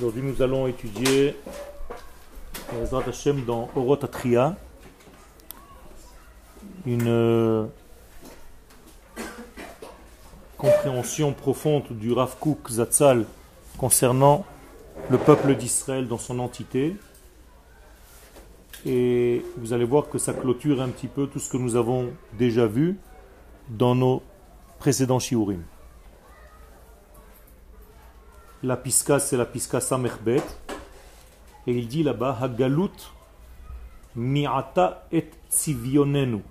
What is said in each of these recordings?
Aujourd'hui, nous allons étudier Ezrat Hashem dans Orot Atria, une euh, compréhension profonde du Rav Kook Zatzal concernant le peuple d'Israël dans son entité. Et vous allez voir que ça clôture un petit peu tout ce que nous avons déjà vu dans nos précédents shiurim. La pisca, c'est la pisca Samerbet. Et il dit là-bas, Hagalut mi'ata et tzivionenu.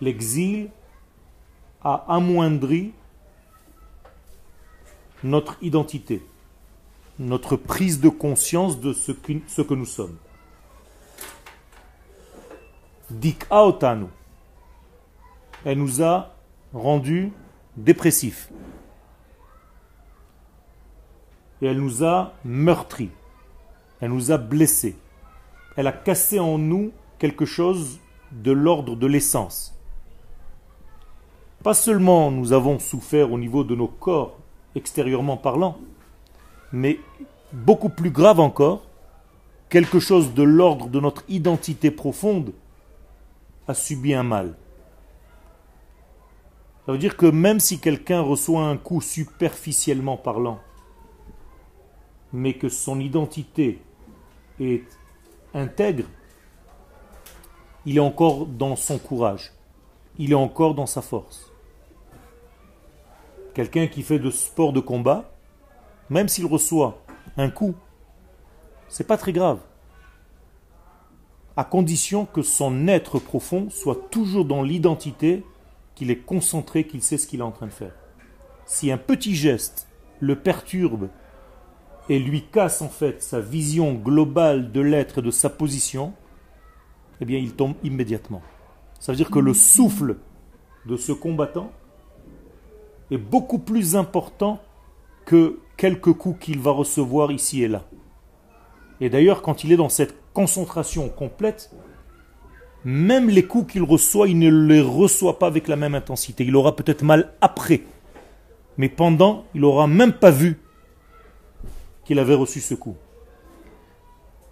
L'exil a amoindri notre identité, notre prise de conscience de ce que, nous sommes. Dik'a otanu. Elle nous a rendus dépressifs. Et elle nous a meurtris, elle nous a blessés, elle a cassé en nous quelque chose de l'ordre de l'essence. Pas seulement nous avons souffert au niveau de nos corps, extérieurement parlant, mais beaucoup plus grave encore, quelque chose de l'ordre de notre identité profonde a subi un mal. Ça veut dire que même si quelqu'un reçoit un coup superficiellement parlant, mais que son identité est intègre, il est encore dans son courage, il est encore dans sa force. Quelqu'un qui fait de sport de combat, même s'il reçoit un coup, c'est pas très grave. À condition que son être profond soit toujours dans l'identité, qu'il est concentré, qu'il sait ce qu'il est en train de faire. Si un petit geste le perturbe et lui casse en fait sa vision globale de l'être et de sa position, eh bien il tombe immédiatement. Ça veut dire que le souffle de ce combattant est beaucoup plus important que quelques coups qu'il va recevoir ici et là. Et d'ailleurs, quand il est dans cette concentration complète, même les coups qu'il reçoit, il ne les reçoit pas avec la même intensité. Il aura peut-être mal après, mais pendant, il n'aura même pas vu qu'il avait reçu ce coup.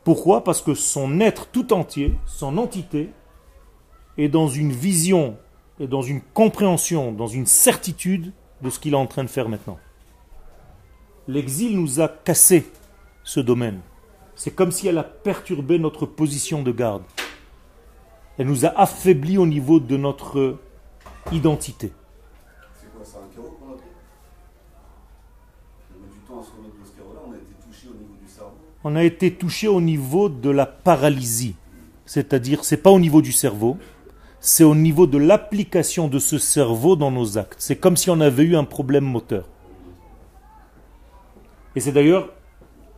Pourquoi? Parce que son être tout entier, son entité, est dans une vision, et dans une compréhension, dans une certitude de ce qu'il est en train de faire maintenant. L'exil nous a cassé ce domaine. C'est comme si elle a perturbé notre position de garde. Elle nous a affaiblis au niveau de notre identité. C'est quoi, c'est un chaos qu'on a pris On met du temps à se remettre de ce chaos-là, on a été touché au niveau du cerveau. On a été touché au niveau de la paralysie. C'est-à-dire, c'est pas au niveau du cerveau, c'est au niveau de l'application de ce cerveau dans nos actes. C'est comme si on avait eu un problème moteur. Et c'est d'ailleurs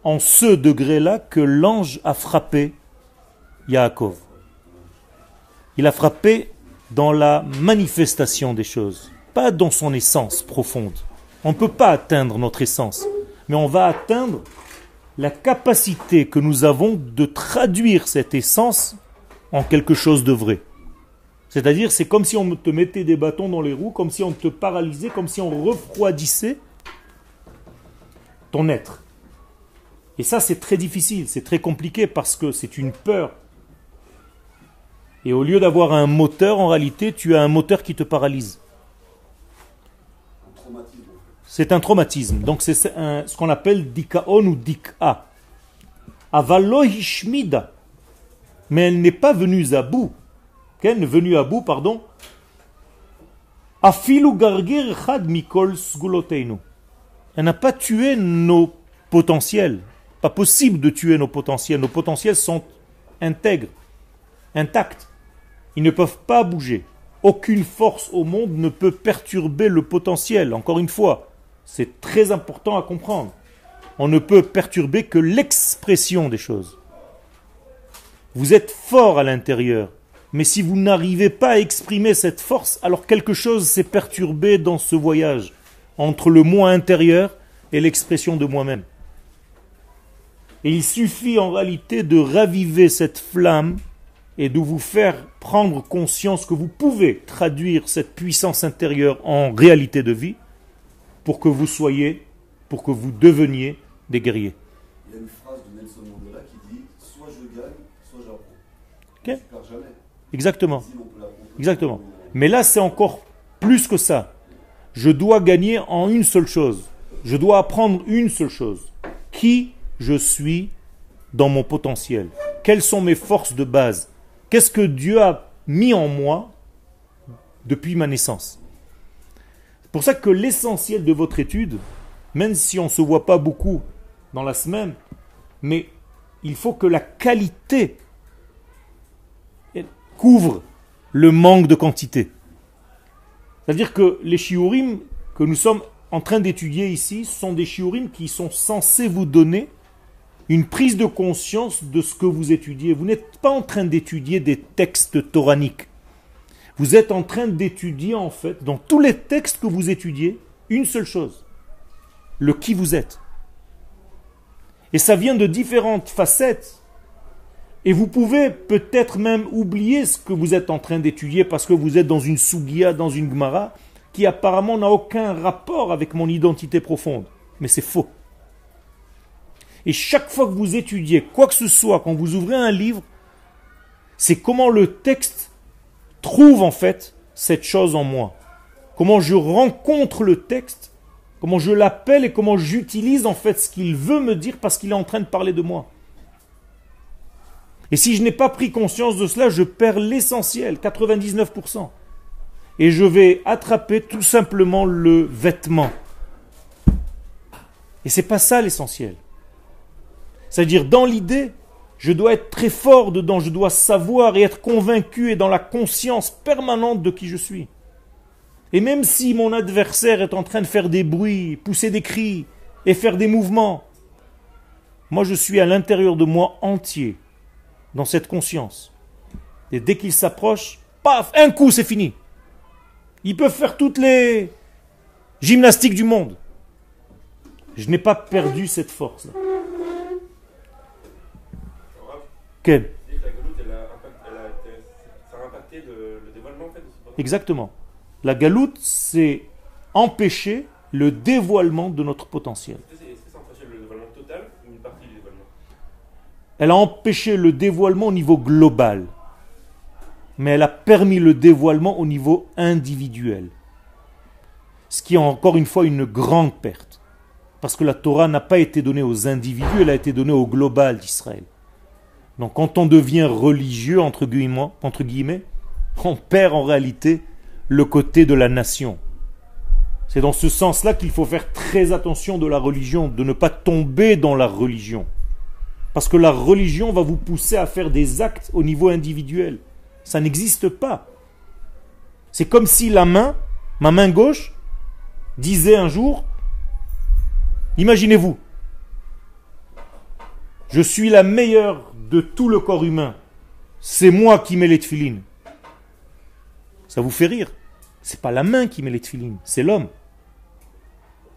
en ce degré-là que l'ange a frappé Yaakov. Il a frappé dans la manifestation des choses, pas dans son essence profonde. On ne peut pas atteindre notre essence, mais on va atteindre la capacité que nous avons de traduire cette essence en quelque chose de vrai. C'est-à-dire, c'est comme si on te mettait des bâtons dans les roues, comme si on te paralysait, comme si on refroidissait ton être. Et ça, c'est très difficile, c'est très compliqué parce que c'est une peur. Et au lieu d'avoir un moteur, en réalité, tu as un moteur qui te paralyse. Un traumatisme. en fait. C'est un traumatisme. Donc c'est ce qu'on appelle dikaon ou dik'a. Avalo hishmida. Mais elle n'est pas venue à bout. Elle n'est venue à bout, pardon. Afilu gargir echad mikol sguloteinu. Elle n'a pas tué nos potentiels. Pas possible de tuer nos potentiels. Nos potentiels sont intègres, intacts. Ils ne peuvent pas bouger. Aucune force au monde ne peut perturber le potentiel. Encore une fois, c'est très important à comprendre. On ne peut perturber que l'expression des choses. Vous êtes fort à l'intérieur, mais si vous n'arrivez pas à exprimer cette force, alors quelque chose s'est perturbé dans ce voyage entre le moi intérieur et l'expression de moi-même. Et il suffit en réalité de raviver cette flamme et de vous faire prendre conscience que vous pouvez traduire cette puissance intérieure en réalité de vie pour que vous soyez pour que vous deveniez des guerriers. Il y a une phrase de Nelson Mandela qui dit Soit je gagne, soit j'apprends. Jamais. Exactement. Si on peut l'apprendre. Exactement. Mais là, c'est encore plus que ça. Je dois gagner en une seule chose. Je dois apprendre une seule chose. Qui je suis dans mon potentiel? Quelles sont mes forces de base? Qu'est-ce que Dieu a mis en moi depuis ma naissance? Pour ça que l'essentiel de votre étude, même si on ne se voit pas beaucoup dans la semaine, mais il faut que la qualité couvre le manque de quantité. C'est-à-dire que les shiurim que nous sommes en train d'étudier ici sont des shiurim qui sont censés vous donner une prise de conscience de ce que vous étudiez. Vous n'êtes pas en train d'étudier des textes toraniques. Vous êtes en train d'étudier en fait, dans tous les textes que vous étudiez, une seule chose. Le qui vous êtes. Et ça vient de différentes facettes. Et vous pouvez peut-être même oublier ce que vous êtes en train d'étudier parce que vous êtes dans une sugia, dans une gmara, qui apparemment n'a aucun rapport avec mon identité profonde. Mais c'est faux. Et chaque fois que vous étudiez quoi que ce soit, quand vous ouvrez un livre, c'est comment le texte trouve en fait cette chose en moi. Comment je rencontre le texte, comment je l'appelle et comment j'utilise en fait ce qu'il veut me dire parce qu'il est en train de parler de moi. Et si je n'ai pas pris conscience de cela, je perds l'essentiel, 99%. Et je vais attraper tout simplement le vêtement. Et c'est pas ça l'essentiel. C'est-à-dire, dans l'idée, je dois être très fort dedans, je dois savoir et être convaincu et dans la conscience permanente de qui je suis. Et même si mon adversaire est en train de faire des bruits, pousser des cris et faire des mouvements, moi je suis à l'intérieur de moi entier, dans cette conscience. Et dès qu'il s'approche, paf, un coup, c'est fini. Ils peuvent faire toutes les gymnastiques du monde. Je n'ai pas perdu cette force-là. Quel Exactement. La galoute, c'est empêcher le dévoilement de notre potentiel. Est-ce que c'est- est-ce que ça empêchait le dévoilement total ou une partie du dévoilement? Elle a empêché le dévoilement au niveau global, mais elle a permis le dévoilement au niveau individuel. Ce qui est encore une fois une grande perte. Parce que la Torah n'a pas été donnée aux individus, elle a été donnée au global d'Israël. Donc quand on devient religieux, entre guillemets, entre guillemets, on perd en réalité le côté de la nation. C'est dans ce sens-là qu'il faut faire très attention de la religion, de ne pas tomber dans la religion. Parce que la religion va vous pousser à faire des actes au niveau individuel. Ça n'existe pas. C'est comme si la main, ma main gauche, disait un jour, imaginez-vous, je suis la meilleure de tout le corps humain. C'est moi qui mets les tefilines. Ça vous fait rire. C'est pas la main qui met les tefilines, c'est l'homme.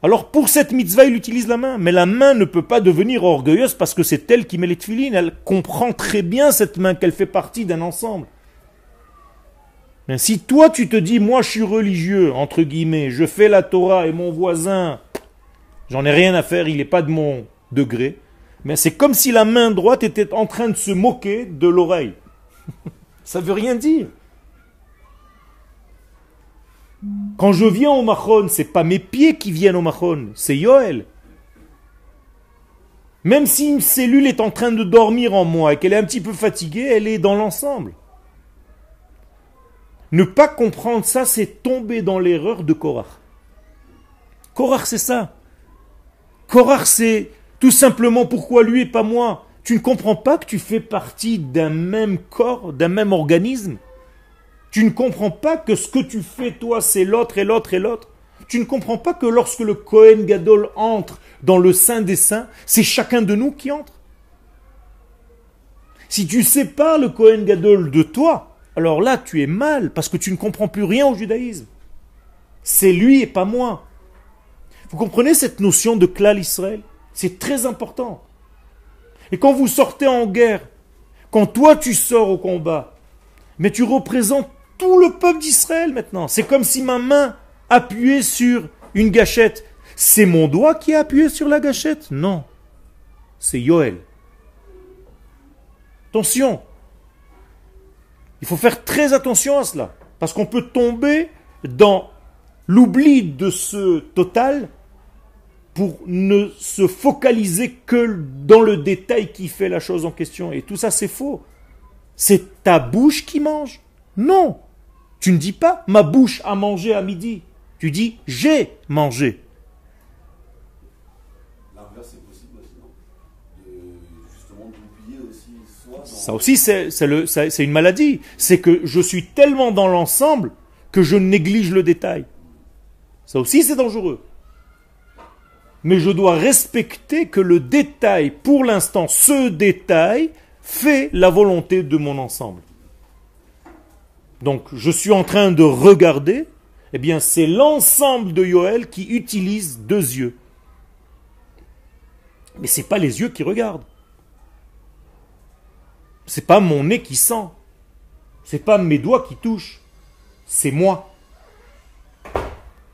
Alors pour cette mitzvah, il utilise la main. Mais la main ne peut pas devenir orgueilleuse parce que c'est elle qui met les tefilines. Elle comprend très bien cette main qu'elle fait partie d'un ensemble. Mais si toi tu te dis, moi je suis religieux, entre guillemets, je fais la Torah et mon voisin, j'en ai rien à faire, il n'est pas de mon degré. Mais c'est comme si la main droite était en train de se moquer de l'oreille. Ça veut rien dire. Quand je viens au Mahon, c'est pas mes pieds qui viennent au Mahon, c'est Yoel. Même si une cellule est en train de dormir en moi et qu'elle est un petit peu fatiguée, elle est dans l'ensemble. Ne pas comprendre ça, c'est tomber dans l'erreur de Korach. Korach, c'est ça. Korach, c'est tout simplement pourquoi lui et pas moi? Tu ne comprends pas que tu fais partie d'un même corps, d'un même organisme? Tu ne comprends pas que ce que tu fais, toi, c'est l'autre et l'autre et l'autre? Tu ne comprends pas que lorsque le Kohen Gadol entre dans le Saint des Saints, c'est chacun de nous qui entre? Si tu sépares le Kohen Gadol de toi, alors là, tu es mal, parce que tu ne comprends plus rien au judaïsme. C'est lui et pas moi. Vous comprenez cette notion de klal Israël? C'est très important. Et quand vous sortez en guerre, quand toi tu sors au combat, mais tu représentes tout le peuple d'Israël maintenant. C'est comme si ma main appuyait sur une gâchette. C'est mon doigt qui a appuyé sur la gâchette? Non. C'est Yoel. Attention. Il faut faire très attention à cela. Parce qu'on peut tomber dans l'oubli de ce total pour ne se focaliser que dans le détail qui fait la chose en question. Et tout ça, c'est faux. C'est ta bouche qui mange. Non. Tu ne dis pas ma bouche a mangé à midi. Tu dis j'ai mangé. L'inverse est possible aussi, non? De, Justement, d'oublier aussi soi. dans- Ça aussi, c'est une maladie. C'est que je suis tellement dans l'ensemble que je néglige le détail. Ça aussi, c'est dangereux. Mais je dois respecter que le détail, pour l'instant, ce détail, fait la volonté de mon ensemble. Donc, je suis en train de regarder, eh bien, c'est l'ensemble de Yoel qui utilise deux yeux. Mais ce n'est pas les yeux qui regardent. C'est pas mon nez qui sent. C'est pas mes doigts qui touchent. C'est moi.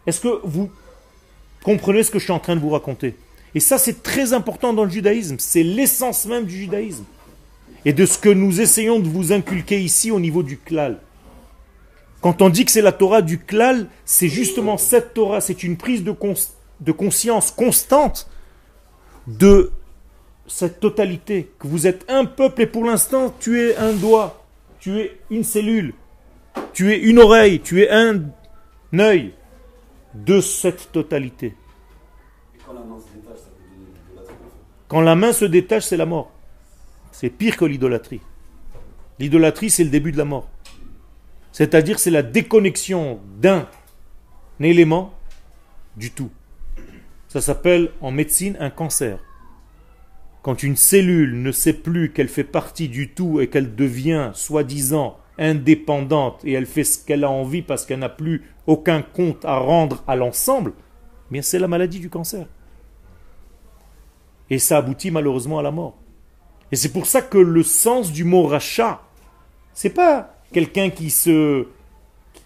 Est-ce que vous comprenez ce que je suis en train de vous raconter Et ça, c'est très important dans le judaïsme. C'est l'essence même du judaïsme. Et de ce que nous essayons de vous inculquer ici au niveau du klal. Quand on dit que c'est la Torah du klal, c'est justement cette Torah, c'est une prise de, cons- de conscience constante de cette totalité, que vous êtes un peuple et pour l'instant tu es un doigt, tu es une cellule, tu es une oreille, tu es un œil de cette totalité. Et quand la main se détache, ça peut donner de l'idolâtrie, en fait. Quand la main se détache, c'est la mort. C'est pire que l'idolâtrie. L'idolâtrie, c'est le début de la mort. C'est-à-dire, c'est la déconnexion d'un élément du tout. Ça s'appelle en médecine un cancer. Quand une cellule ne sait plus qu'elle fait partie du tout et qu'elle devient, soi-disant, indépendante et elle fait ce qu'elle a envie parce qu'elle n'a plus aucun compte à rendre à l'ensemble, eh bien c'est la maladie du cancer. Et ça aboutit malheureusement à la mort. Et c'est pour ça que le sens du mot rachat, c'est pas quelqu'un qui se.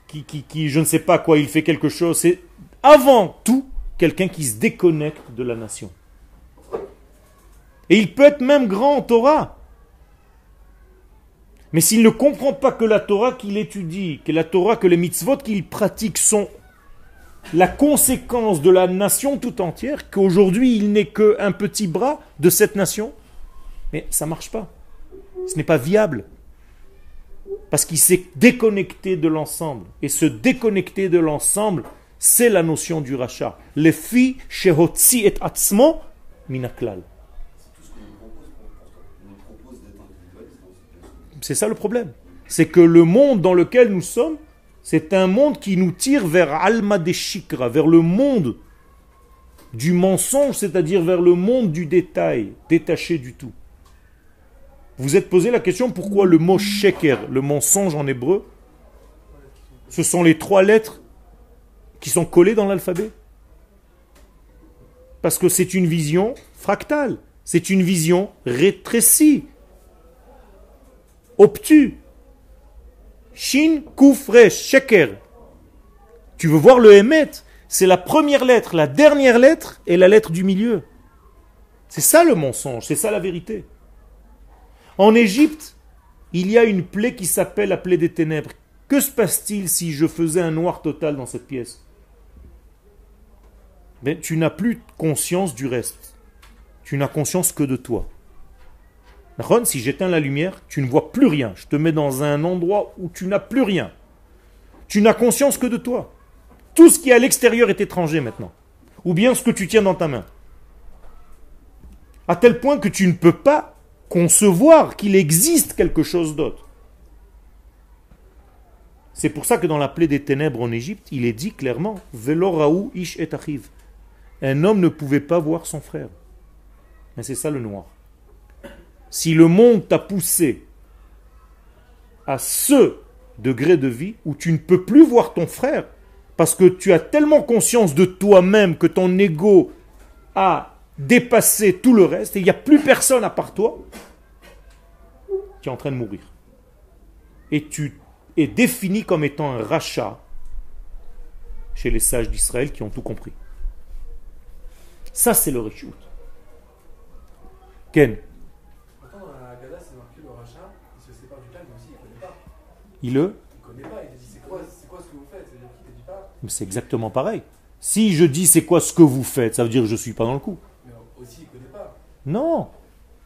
Qui, qui, qui, je ne sais pas quoi, il fait quelque chose, c'est avant tout quelqu'un qui se déconnecte de la nation. Et il peut être même grand en Torah. Mais s'il ne comprend pas que la Torah qu'il étudie, que la Torah, que les mitzvot qu'il pratique sont la conséquence de la nation tout entière, qu'aujourd'hui il n'est qu'un petit bras de cette nation, mais ça ne marche pas. Ce n'est pas viable. Parce qu'il s'est déconnecté de l'ensemble. Et se déconnecter de l'ensemble, c'est la notion du rachat. Le fi shehotzi et atzmo minaklal. C'est tout ce qu'on nous propose pour, pour toi. On nous propose d'être individualiste dans cette situation. C'est ça le problème. C'est que le monde dans lequel nous sommes, c'est un monde qui nous tire vers Alma de Shikra, vers le monde du mensonge, c'est-à-dire vers le monde du détail, détaché du tout. Vous êtes posé la question pourquoi le mot sheker, le mensonge en hébreu, ce sont les trois lettres qui sont collées dans l'alphabet? Parce que c'est une vision fractale, c'est une vision rétrécie, obtue. Shin, Kuf, Resh, Sheker. Tu veux voir le Emet C'est la première lettre, la dernière lettre et la lettre du milieu. C'est ça le mensonge, c'est ça la vérité. En Égypte, il y a une plaie qui s'appelle la plaie des ténèbres. Que se passe-t-il si je faisais un noir total dans cette pièce? Mais tu n'as plus conscience du reste. Tu n'as conscience que de toi. Ron, si j'éteins la lumière, tu ne vois plus rien. Je te mets dans un endroit où tu n'as plus rien. Tu n'as conscience que de toi. Tout ce qui est à l'extérieur est étranger maintenant. Ou bien ce que tu tiens dans ta main. À tel point que tu ne peux pas concevoir qu'il existe quelque chose d'autre. C'est pour ça que dans la plaie des ténèbres en Égypte, il est dit clairement Velo raou ish et. Un homme ne pouvait pas voir son frère. Mais c'est ça le noir. Si le monde t'a poussé à ce degré de vie où tu ne peux plus voir ton frère, parce que tu as tellement conscience de toi-même que ton ego a dépassé tout le reste et il n'y a plus personne à part toi, tu es en train de mourir. Et tu es défini comme étant un rachat chez les sages d'Israël qui ont tout compris. Ça, c'est le reshoot. Ken, pas, Mais C'est exactement pareil. Si je dis c'est quoi ce que vous faites, ça veut dire que je suis pas dans le coup. mais aussi il connaît pas. Non,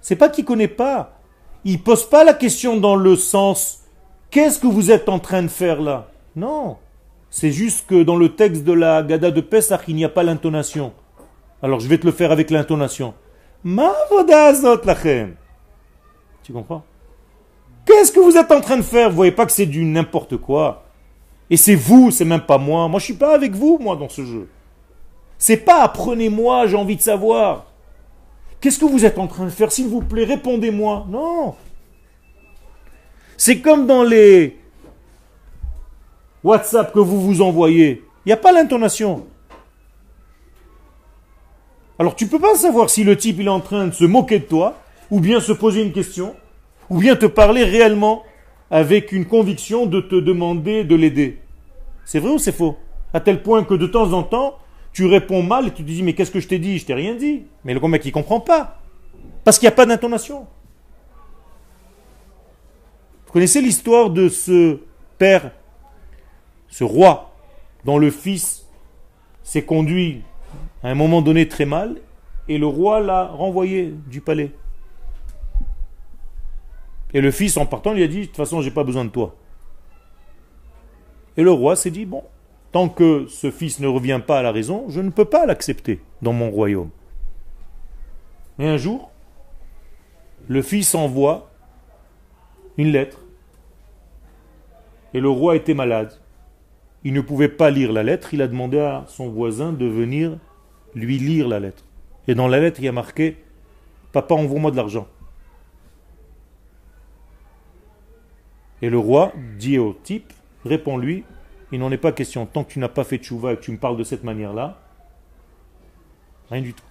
c'est pas qu'il connaît pas. Il pose pas la question dans le sens qu'est-ce que vous êtes en train de faire là? Non, c'est juste que dans le texte de la Gada de Pesach, il n'y a pas l'intonation. Alors je vais te le faire avec l'intonation. Ma vodazot lachem. Tu comprends? Qu'est-ce que vous êtes en train de faire? Vous voyez pas que c'est du n'importe quoi. Et c'est vous, c'est même pas moi. Moi je suis pas avec vous moi dans ce jeu. C'est pas apprenez-moi, j'ai envie de savoir. Qu'est-ce que vous êtes en train de faire S'il vous plaît, répondez-moi. Non. C'est comme dans les WhatsApp que vous vous envoyez. Il n'y a pas l'intonation. Alors tu peux pas savoir si le type il est en train de se moquer de toi, ou bien se poser une question, ou bien te parler réellement avec une conviction de te demander de l'aider. C'est vrai ou c'est faux? À tel point que de temps en temps, tu réponds mal et tu te dis mais qu'est-ce que je t'ai dit? Je t'ai rien dit. Mais le mec il comprend pas. Parce qu'il n'y a pas d'intonation. Vous connaissez l'histoire de ce père, ce roi, dont le fils s'est conduit à un moment donné très mal, et le roi l'a renvoyé du palais? Et le fils, en partant, lui a dit, de toute façon, j'ai pas besoin de toi. Et le roi s'est dit, bon, tant que ce fils ne revient pas à la raison, je ne peux pas l'accepter dans mon royaume. Et un jour, le fils envoie une lettre. Et le roi était malade. Il ne pouvait pas lire la lettre. Il a demandé à son voisin de venir lui lire la lettre. Et dans la lettre, il y a marqué Papa, envoie-moi de l'argent. Et le roi dit au type Réponds-lui, il n'en est pas question. Tant que tu n'as pas fait tchouva et que tu me parles de cette manière-là, rien du tout.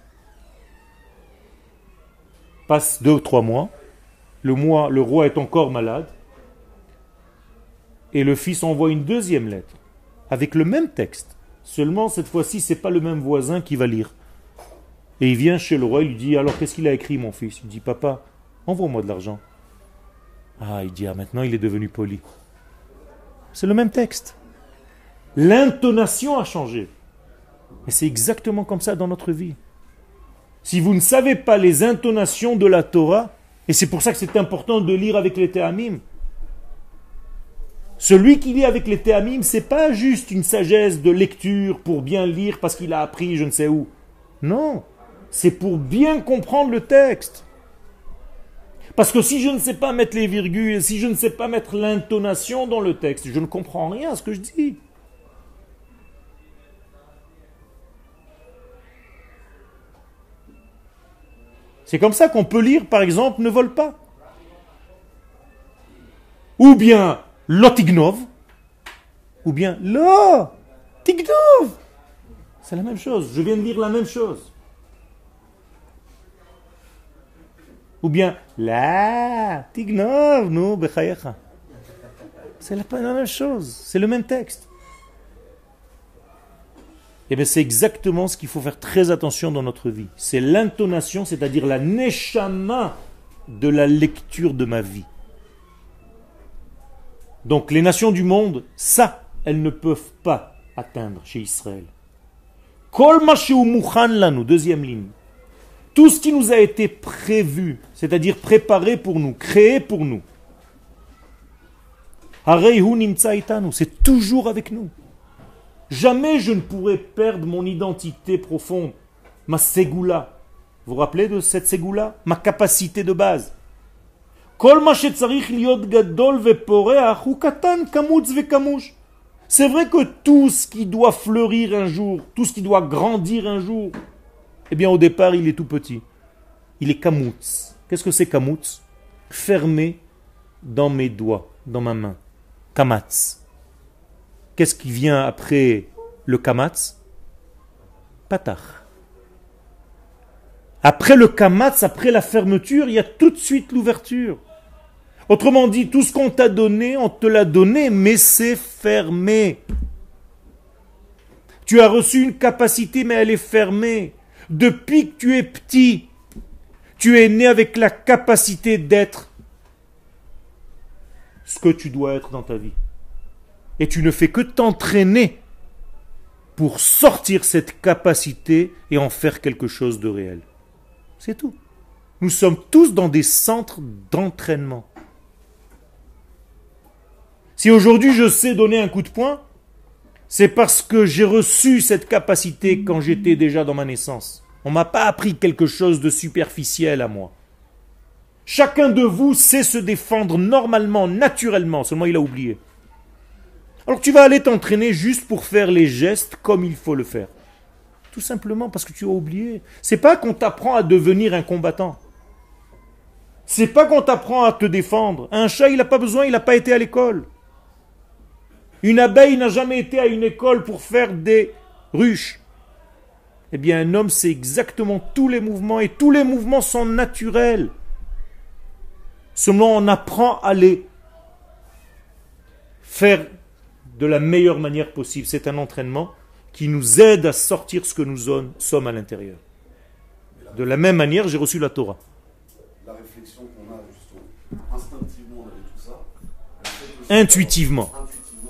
Passe deux ou trois mois. Le, mois, le roi est encore malade. Et le fils envoie une deuxième lettre avec le même texte. Seulement, cette fois-ci, c'est pas le même voisin qui va lire. Et il vient chez le roi, il lui dit Alors, qu'est-ce qu'il a écrit, mon fils? Il dit Papa, envoie-moi de l'argent. Ah, il dit Ah, maintenant, il est devenu poli. C'est le même texte. L'intonation a changé. Et c'est exactement comme ça dans notre vie. Si vous ne savez pas les intonations de la Torah, et c'est pour ça que c'est important de lire avec les Théamim, celui qui lit avec les Théamim, c'est pas juste une sagesse de lecture pour bien lire parce qu'il a appris je ne sais où. Non, c'est pour bien comprendre le texte. Parce que si je ne sais pas mettre les virgules, si je ne sais pas mettre l'intonation dans le texte, je ne comprends rien à ce que je dis. C'est comme ça qu'on peut lire, par exemple, ne vole pas. Ou bien lotignov, ou bien lo tignov. C'est la même chose. Je viens de lire la même chose. Ou bien la tignov, non, bechayecha. C'est la, même chose. C'est le même texte. Et bien c'est exactement ce qu'il faut faire très attention dans notre vie. C'est l'intonation, c'est-à-dire la neshama de la lecture de ma vie. Donc les nations du monde, ça, elles ne peuvent pas atteindre chez Israël. Kol deuxième ligne. Tout ce qui nous a été prévu, c'est-à-dire préparé pour nous, créé pour nous. C'est toujours avec nous. Jamais je ne pourrai perdre mon identité profonde, ma ségoula. Vous vous rappelez de cette ségoula? Ma capacité de base. C'est vrai que tout ce qui doit fleurir un jour, tout ce qui doit grandir un jour, eh bien au départ il est tout petit. Il est kamutz. Qu'est-ce que c'est kamutz Fermé dans mes doigts, dans ma main. Kamatz. Qu'est-ce qui vient après le kamatz? Patach. Après le kamatz, après la fermeture, il y a tout de suite l'ouverture. Autrement dit, tout ce qu'on t'a donné, on te l'a donné, mais c'est fermé. Tu as reçu une capacité, mais elle est fermée. Depuis que tu es petit, tu es né avec la capacité d'être ce que tu dois être dans ta vie. Et tu ne fais que t'entraîner pour sortir cette capacité et en faire quelque chose de réel. C'est tout. Nous sommes tous dans des centres d'entraînement. Si aujourd'hui je sais donner un coup de poing, c'est parce que j'ai reçu cette capacité quand j'étais déjà dans ma naissance. On ne m'a pas appris quelque chose de superficiel à moi. Chacun de vous sait se défendre normalement, naturellement, seulement il a oublié. Alors tu vas aller t'entraîner juste pour faire les gestes comme il faut le faire. Tout simplement parce que tu as oublié. C'est pas qu'on t'apprend à devenir un combattant. C'est pas qu'on t'apprend à te défendre. Un chat, il n'a pas besoin, il n'a pas été à l'école. Une abeille n'a jamais été à une école pour faire des ruches. Eh bien, un homme, c'est exactement tous les mouvements et tous les mouvements sont naturels. Seulement, on apprend à les faire de la meilleure manière possible. C'est un entraînement qui nous aide à sortir ce que nous sommes à l'intérieur. De la même manière, j'ai reçu la Torah. La réflexion qu'on a, justement, instinctivement, on avait tout ça. Intuitivement.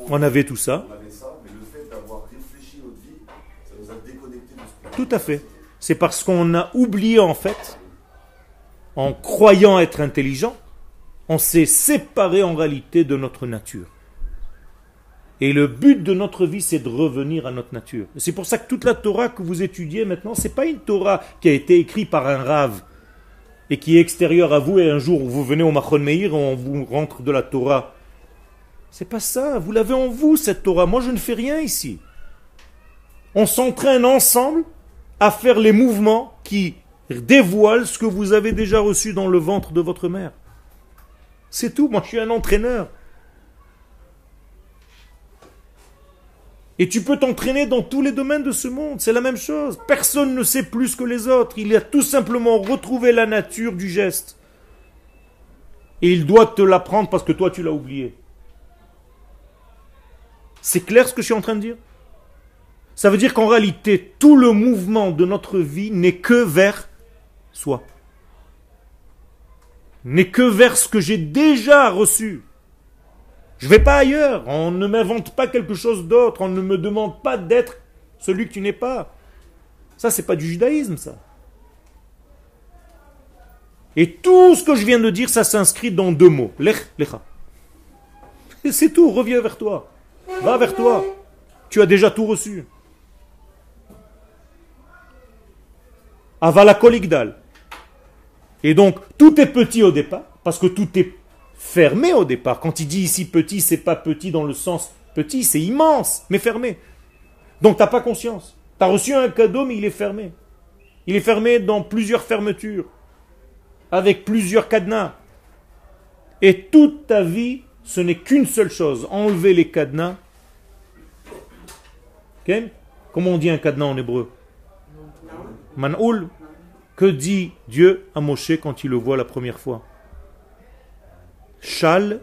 On avait tout ça. On avait ça, mais le fait d'avoir réfléchi notre vie, ça nous a déconnecté de ce Tout à fait. C'est parce qu'on a oublié en fait, en croyant être intelligent, on s'est séparé en réalité de notre nature. Et le but de notre vie, c'est de revenir à notre nature. C'est pour ça que toute la Torah que vous étudiez maintenant, c'est pas une Torah qui a été écrite par un rave et qui est extérieure à vous et un jour vous venez au Machon Meir et on vous rentre de la Torah. C'est pas ça. Vous l'avez en vous, cette Torah. Moi, je ne fais rien ici. On s'entraîne ensemble à faire les mouvements qui dévoilent ce que vous avez déjà reçu dans le ventre de votre mère. C'est tout, moi je suis un entraîneur. Et tu peux t'entraîner dans tous les domaines de ce monde, c'est la même chose. Personne ne sait plus que les autres, il a tout simplement retrouvé la nature du geste. Et il doit te l'apprendre parce que toi tu l'as oublié. C'est clair ce que je suis en train de dire? Ça veut dire qu'en réalité, tout le mouvement de notre vie n'est que vers soi. N'est que vers ce que j'ai déjà reçu. Je ne vais pas ailleurs. On ne m'invente pas quelque chose d'autre. On ne me demande pas d'être celui que tu n'es pas. Ça, c'est pas du judaïsme, ça. Et tout ce que je viens de dire, ça s'inscrit dans deux mots. Lech, lecha. C'est tout. Reviens vers toi. Va vers toi. Tu as déjà tout reçu. Avala koligdal. Et donc, tout est petit au départ, parce que tout est fermé au départ. Quand il dit ici petit, c'est pas petit dans le sens petit, c'est immense, mais fermé. Donc, tu n'as pas conscience. Tu as reçu un cadeau, mais il est fermé. Il est fermé dans plusieurs fermetures, avec plusieurs cadenas. Et toute ta vie, ce n'est qu'une seule chose, enlever les cadenas. Comment on dit un cadenas en hébreu? Man'oul. Que dit Dieu à Moshe quand il le voit la première fois? Shal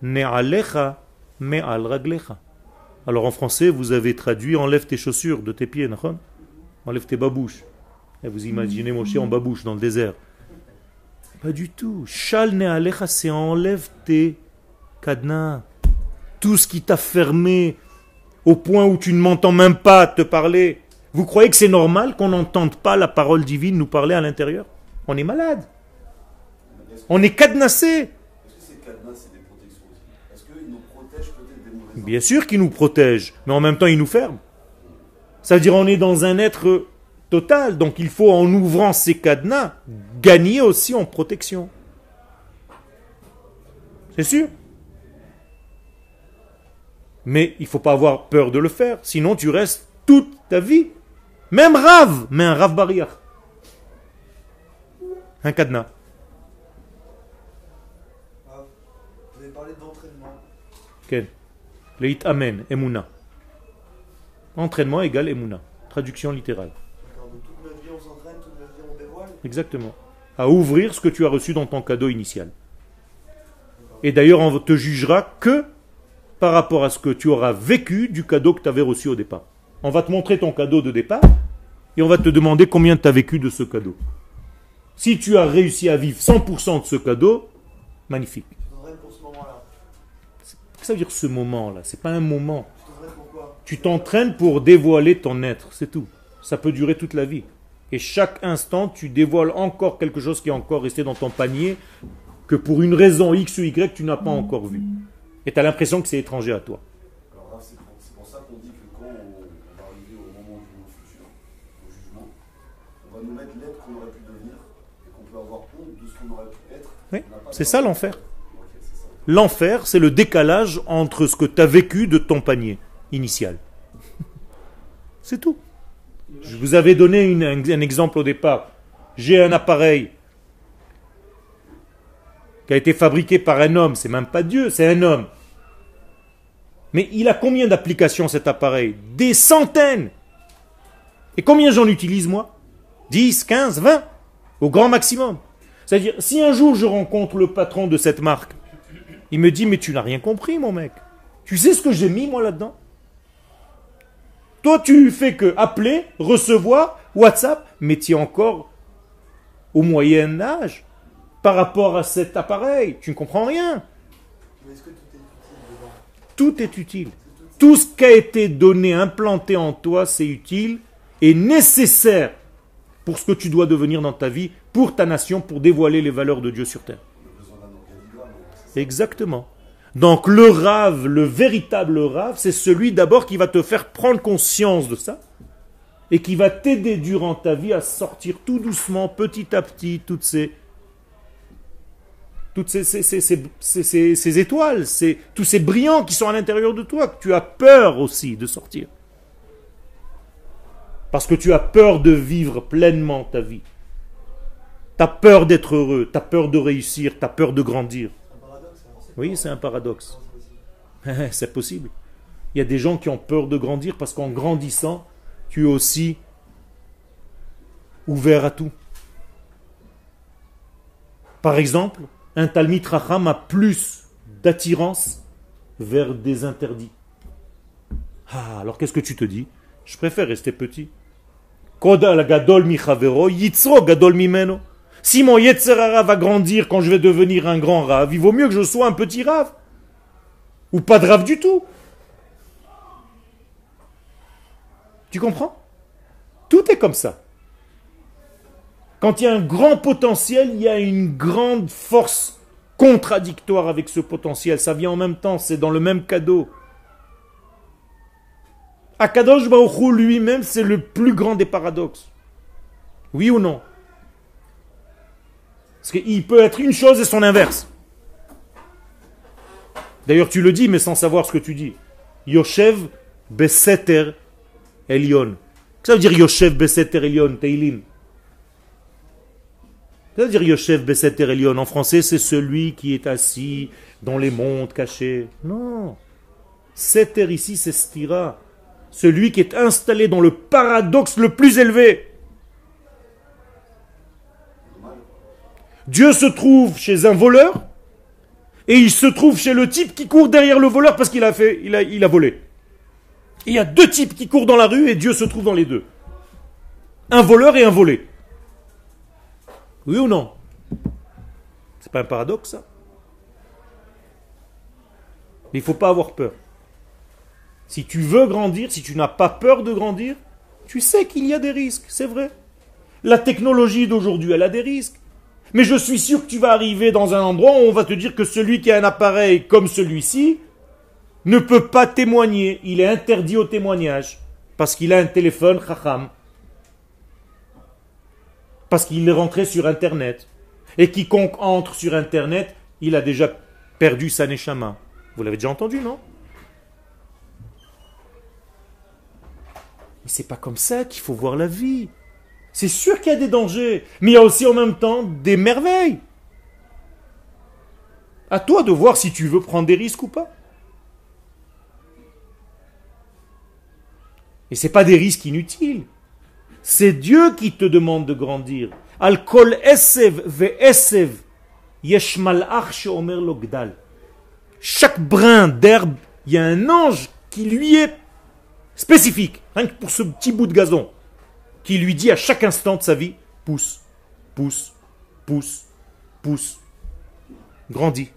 ne'alecha me'al raglecha. Alors en français, vous avez traduit enlève tes chaussures de tes pieds, Enlève tes babouches. Et vous imaginez Moshe en babouche dans le désert. Pas du tout. Shal ne'alecha, c'est enlève tes cadenas. Tout ce qui t'a fermé au point où tu ne m'entends même pas te parler. Vous croyez que c'est normal qu'on n'entende pas la parole divine nous parler à l'intérieur? On est malade. On est cadenassé. Qu'ils protègent Bien sûr qu'il nous protège, mais en même temps il nous ferme. Ça veut dire on est dans un être total, donc il faut en ouvrant ces cadenas gagner aussi en protection. C'est sûr? Mais il ne faut pas avoir peur de le faire, sinon tu restes toute ta vie. Même rave, mais un rave barrière. Un cadenas. Ah, Vous avez parlé d'entraînement. Quel? Leit amen, emuna. Entraînement égale emuna. Traduction littérale. Donc toute notre vie on s'entraîne, toute notre vie on dévoile. Exactement. À ouvrir ce que tu as reçu dans ton cadeau initial. Et d'ailleurs, on te jugera que par rapport à ce que tu auras vécu du cadeau que tu avais reçu au départ. On va te montrer ton cadeau de départ, et on va te demander combien tu as vécu de ce cadeau. Si tu as réussi à vivre 100% de ce cadeau, magnifique. Pour ce moment-là. Qu'est-ce que ça veut dire ce moment-là C'est pas un moment. Tu t'entraînes pour dévoiler ton être, c'est tout. Ça peut durer toute la vie. Et chaque instant, tu dévoiles encore quelque chose qui est encore resté dans ton panier, que pour une raison X ou Y, tu n'as pas encore vu. Et tu as l'impression que c'est étranger à toi. Alors là, c'est pour, ça qu'on dit que quand on, on va arriver au moment du futur, au jugement, on va nous mettre l'être qu'on aurait pu devenir et qu'on peut avoir honte de ce qu'on aurait pu être. Oui, c'est ça l'enfer. L'enfer, c'est le décalage entre ce que tu as vécu de ton panier initial. C'est tout. Je vous avais donné une- un, un exemple au départ. J'ai un appareil qui a été fabriqué par un homme. C'est même pas Dieu, c'est un homme. Mais il a combien d'applications cet appareil? Des centaines Et combien j'en utilise moi? 10, 15, 20 Au grand maximum. C'est-à-dire, si un jour je rencontre le patron de cette marque, il me dit, mais tu n'as rien compris, mon mec. Tu sais ce que j'ai mis, moi, là-dedans? Toi, tu fais que appeler, recevoir, WhatsApp, mais tu es encore au Moyen Âge par rapport à cet appareil. Tu ne comprends rien. Mais est-ce que tout est utile dedans? Tout est utile. Tout ce qui a été donné, implanté en toi, c'est utile et nécessaire pour ce que tu dois devenir dans ta vie, pour ta nation, pour dévoiler les valeurs de Dieu sur terre. Exactement. Donc le rave, le véritable rave, c'est celui d'abord qui va te faire prendre conscience de ça et qui va t'aider durant ta vie à sortir tout doucement, petit à petit, toutes ces toutes ces, étoiles, tous ces brillants qui sont à l'intérieur de toi, que tu as peur aussi de sortir. Parce que tu as peur de vivre pleinement ta vie. Tu as peur d'être heureux, tu as peur de réussir, tu as peur de grandir. Oui, c'est un paradoxe. C'est possible. Il y a des gens qui ont peur de grandir parce qu'en grandissant, tu es aussi ouvert à tout. Par exemple, un Talmid Racham a plus d'attirance vers des interdits. Ah, alors qu'est-ce que tu te dis? Je préfère rester petit. Gadol yitzro gadol. Si mon Yetzerara va grandir quand je vais devenir un grand rave, il vaut mieux que je sois un petit rave. Ou pas de rave du tout. Tu comprends? Tout est comme ça. Quand il y a un grand potentiel, il y a une grande force contradictoire avec ce potentiel. Ça vient en même temps, c'est dans le même cadeau. Akadosh Baruch Hu lui-même, c'est le plus grand des paradoxes. Oui ou non? Parce qu'il peut être une chose et son inverse. D'ailleurs, tu le dis, mais sans savoir ce que tu dis. Yoshev Beseter Elion. Ça veut dire Yoshev Beseter Elion, Teilim Ça veut dire Yoshev Beseter Elion. En français, c'est celui qui est assis dans les mondes cachés. Non. Seter ici, c'est Stira. Celui qui est installé dans le paradoxe le plus élevé. Dieu se trouve chez un voleur et il se trouve chez le type qui court derrière le voleur parce qu'il a fait, il a, volé. Il y a deux types qui courent dans la rue et Dieu se trouve dans les deux. Un voleur et un volé. Oui ou non? C'est pas un paradoxe ça? Mais il faut pas avoir peur. Si tu veux grandir, si tu n'as pas peur de grandir, tu sais qu'il y a des risques, c'est vrai. La technologie d'aujourd'hui, elle a des risques. Mais je suis sûr que tu vas arriver dans un endroit où on va te dire que celui qui a un appareil comme celui-ci ne peut pas témoigner. Il est interdit au témoignage. Parce qu'il a un téléphone chacham. Parce qu'il est rentré sur Internet. Et quiconque entre sur Internet, il a déjà perdu sa neshama. Vous l'avez déjà entendu, non? Mais c'est pas comme ça qu'il faut voir la vie. C'est sûr qu'il y a des dangers, mais il y a aussi en même temps des merveilles. À toi de voir si tu veux prendre des risques ou pas. Et c'est pas des risques inutiles. C'est Dieu qui te demande de grandir. Al kol esev ve esev yesh malach lo. Chaque brin d'herbe, il y a un ange qui lui est spécifique, rien que pour ce petit bout de gazon qui lui dit à chaque instant de sa vie, pousse, pousse, pousse, pousse, grandis.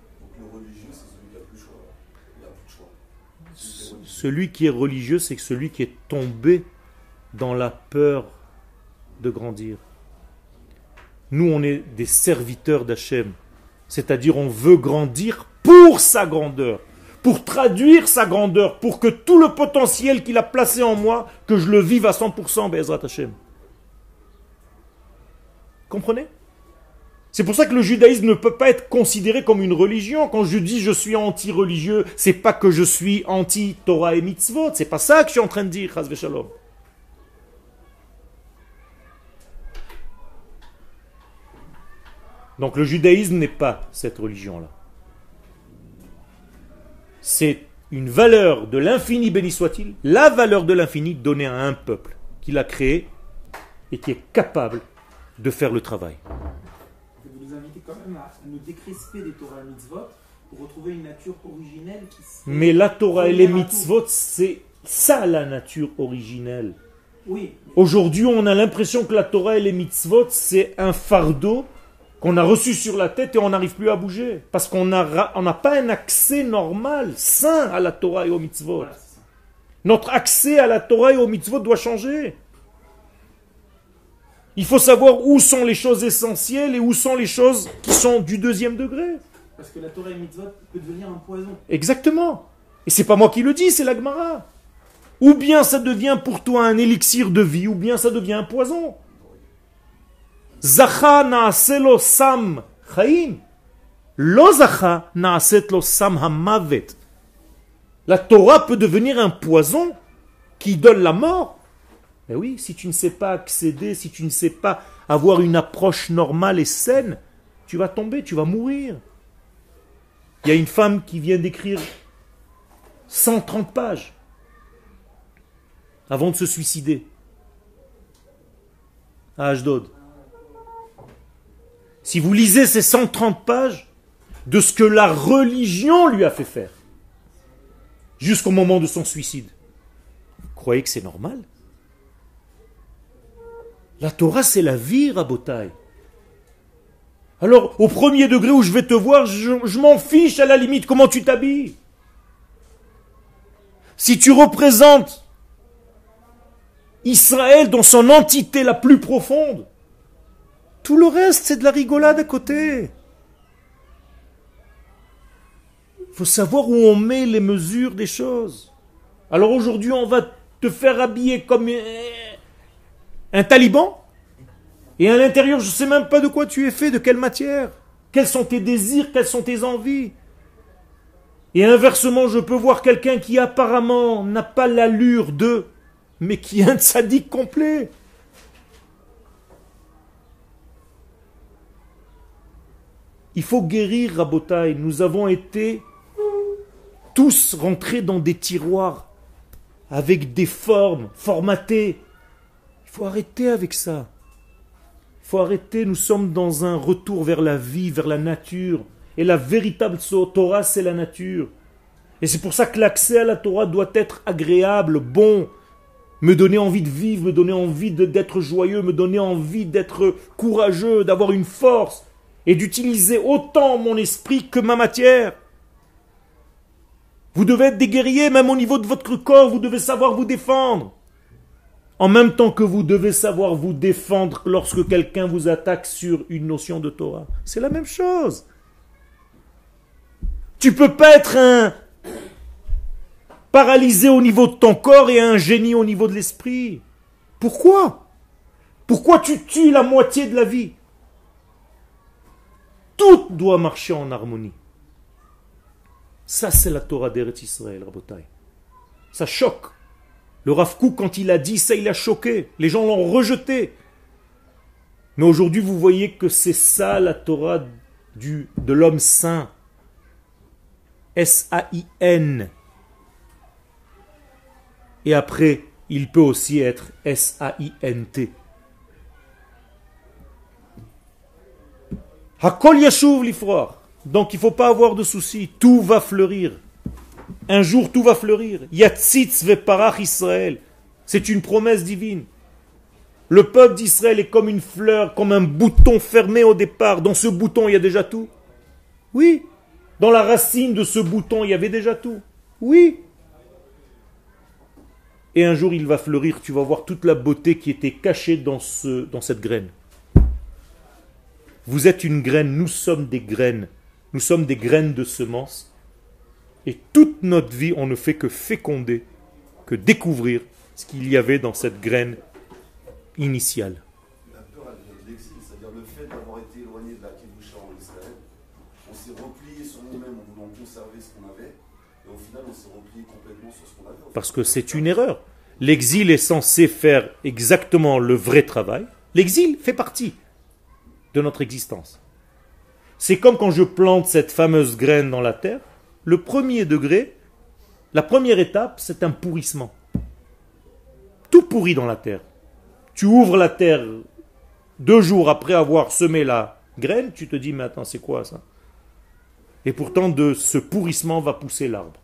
Celui qui est religieux, c'est celui qui est tombé dans la peur de grandir. Nous, on est des serviteurs d'Hachem. C'est-à-dire, on veut grandir pour sa grandeur, pour traduire sa grandeur, pour que tout le potentiel qu'il a placé en moi, que je le vive à 100%, Bezrat Hachem. Comprenez? C'est pour ça que le judaïsme ne peut pas être considéré comme une religion. Quand je dis je suis anti-religieux, c'est pas que je suis anti-Torah et mitzvot. C'est pas ça que je suis en train de dire, Chaz Donc le judaïsme n'est pas cette religion-là. C'est une valeur de l'infini, béni soit-il, la valeur de l'infini donnée à un peuple qu'il a créé et qui est capable de faire le travail. Vous nous invitez quand même à nous décresper des Torah et mitzvot pour retrouver une nature originelle qui Mais la Torah et les mitzvot, c'est ça la nature originelle. Oui, Aujourd'hui, on a l'impression que la Torah et les mitzvot, c'est un fardeau qu'on a reçu sur la tête et on n'arrive plus à bouger. Parce qu'on n'a on pas un accès normal, sain à la Torah et aux mitzvot. Notre accès à la Torah et aux mitzvot doit changer. Il faut savoir où sont les choses essentielles et où sont les choses qui sont du deuxième degré. Parce que la Torah et le mitzvot peut devenir un poison. Exactement. Et c'est pas moi qui le dis, c'est la Gemara. Ou bien ça devient pour toi un élixir de vie, ou bien ça devient un poison. Zacha naaselo sam chaim. Lo zacha lo sam hamavet. La Torah peut devenir un poison qui donne la mort. Mais oui, si tu ne sais pas accéder, si tu ne sais pas avoir une approche normale et saine, tu vas tomber, tu vas mourir. Il y a une femme qui vient d'écrire 130 pages avant de se suicider à Ashdod. Si vous lisez ces 130 pages de ce que la religion lui a fait faire jusqu'au moment de son suicide, vous croyez que c'est normal? La Torah, c'est la vie, Rabotai. Alors, au premier degré où je vais te voir, je, je m'en fiche à la limite comment tu t'habilles? Si tu représentes Israël dans son entité la plus profonde, tout le reste, c'est de la rigolade à côté. Il faut savoir où on met les mesures des choses. Alors aujourd'hui, on va te faire habiller comme euh, un taliban et à l'intérieur, je ne sais même pas de quoi tu es fait, de quelle matière. Quels sont tes désirs, quelles sont tes envies. Et inversement, je peux voir quelqu'un qui apparemment n'a pas l'allure de, mais qui est un sadique complet. Il faut guérir Rabotai. Nous avons été tous rentrés dans des tiroirs avec des formes formatées. Il faut arrêter avec ça. Il faut arrêter, nous sommes dans un retour vers la vie, vers la nature. Et la véritable Torah, c'est la nature. Et c'est pour ça que l'accès à la Torah doit être agréable, bon, me donner envie de vivre, me donner envie d'être joyeux, me donner envie d'être courageux, d'avoir une force et d'utiliser autant mon esprit que ma matière. Vous devez être des guerriers, même au niveau de votre corps, vous devez savoir vous défendre. En même temps que vous devez savoir vous défendre lorsque quelqu'un vous attaque sur une notion de Torah. C'est la même chose. Tu peux pas être un paralysé au niveau de ton corps et un génie au niveau de l'esprit. Pourquoi? Pourquoi tu tues la moitié de la vie? Tout doit marcher en harmonie. Ça, c'est la Torah d'Eretz Israël, Rabotai. Ça choque. Le Rav Kook, quand il a dit ça, il a choqué. Les gens l'ont rejeté. Mais aujourd'hui, vous voyez que c'est ça la Torah du, de l'homme saint. S-A-I-N. Et après, il peut aussi être S-A-I-N-T. Hakol Yashuv Lifroar. Donc il ne faut pas avoir de soucis. Tout va fleurir. Un jour, tout va fleurir. Yatzitz veparach Israël. C'est une promesse divine. Le peuple d'Israël est comme une fleur, comme un bouton fermé au départ. Dans ce bouton, il y a déjà tout. Oui. Dans la racine de ce bouton, il y avait déjà tout. Oui. Et un jour, il va fleurir, tu vas voir toute la beauté qui était cachée dans, ce, dans cette graine. Vous êtes une graine, nous sommes des graines. Nous sommes des graines de semences. Et toute notre vie, on ne fait que féconder, que découvrir ce qu'il y avait dans cette graine initiale. La peur, elle l'exil, c'est-à-dire le fait d'avoir été éloigné de la Kibusha en Israël. On s'est replié sur nous-mêmes en voulant conserver ce qu'on avait, et au final, on s'est replié complètement sur ce qu'on avait. Parce que c'est une erreur. L'exil est censé faire exactement le vrai travail. L'exil fait partie de notre existence. C'est comme quand je plante cette fameuse graine dans la terre. Le premier degré, la première étape, c'est un pourrissement. Tout pourrit dans la terre. Tu ouvres la terre deux jours après avoir semé la graine, tu te dis, mais attends, c'est quoi ça? Et pourtant, de ce pourrissement va pousser l'arbre.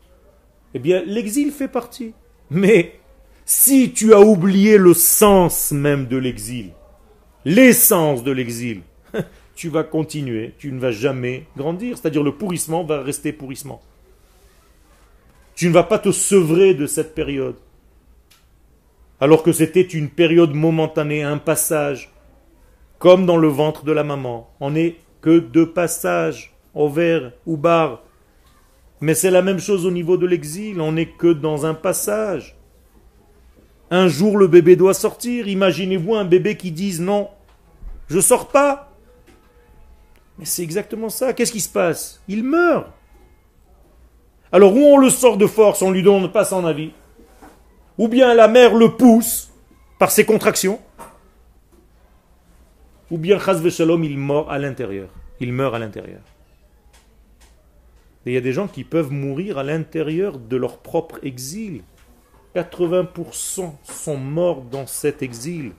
Eh bien, l'exil fait partie. Mais si tu as oublié le sens même de l'exil, l'essence de l'exil, tu vas continuer, tu ne vas jamais grandir. C'est-à-dire le pourrissement va rester pourrissement. Tu ne vas pas te sevrer de cette période. Alors que c'était une période momentanée, un passage. Comme dans le ventre de la maman. On n'est que de passage, ovaire ou bar. Mais c'est la même chose au niveau de l'exil. On n'est que dans un passage. Un jour le bébé doit sortir. Imaginez-vous un bébé qui dise non, je sors pas. Mais c'est exactement ça. Qu'est-ce qui se passe? Il meurt. Alors où on le sort de force, on lui donne pas son avis. Ou bien la mère le pousse par ses contractions. Ou bien Chaz Shalom, il meurt à l'intérieur. Il meurt à l'intérieur. Et il y a des gens qui peuvent mourir à l'intérieur de leur propre exil. 80% sont morts dans cet exil.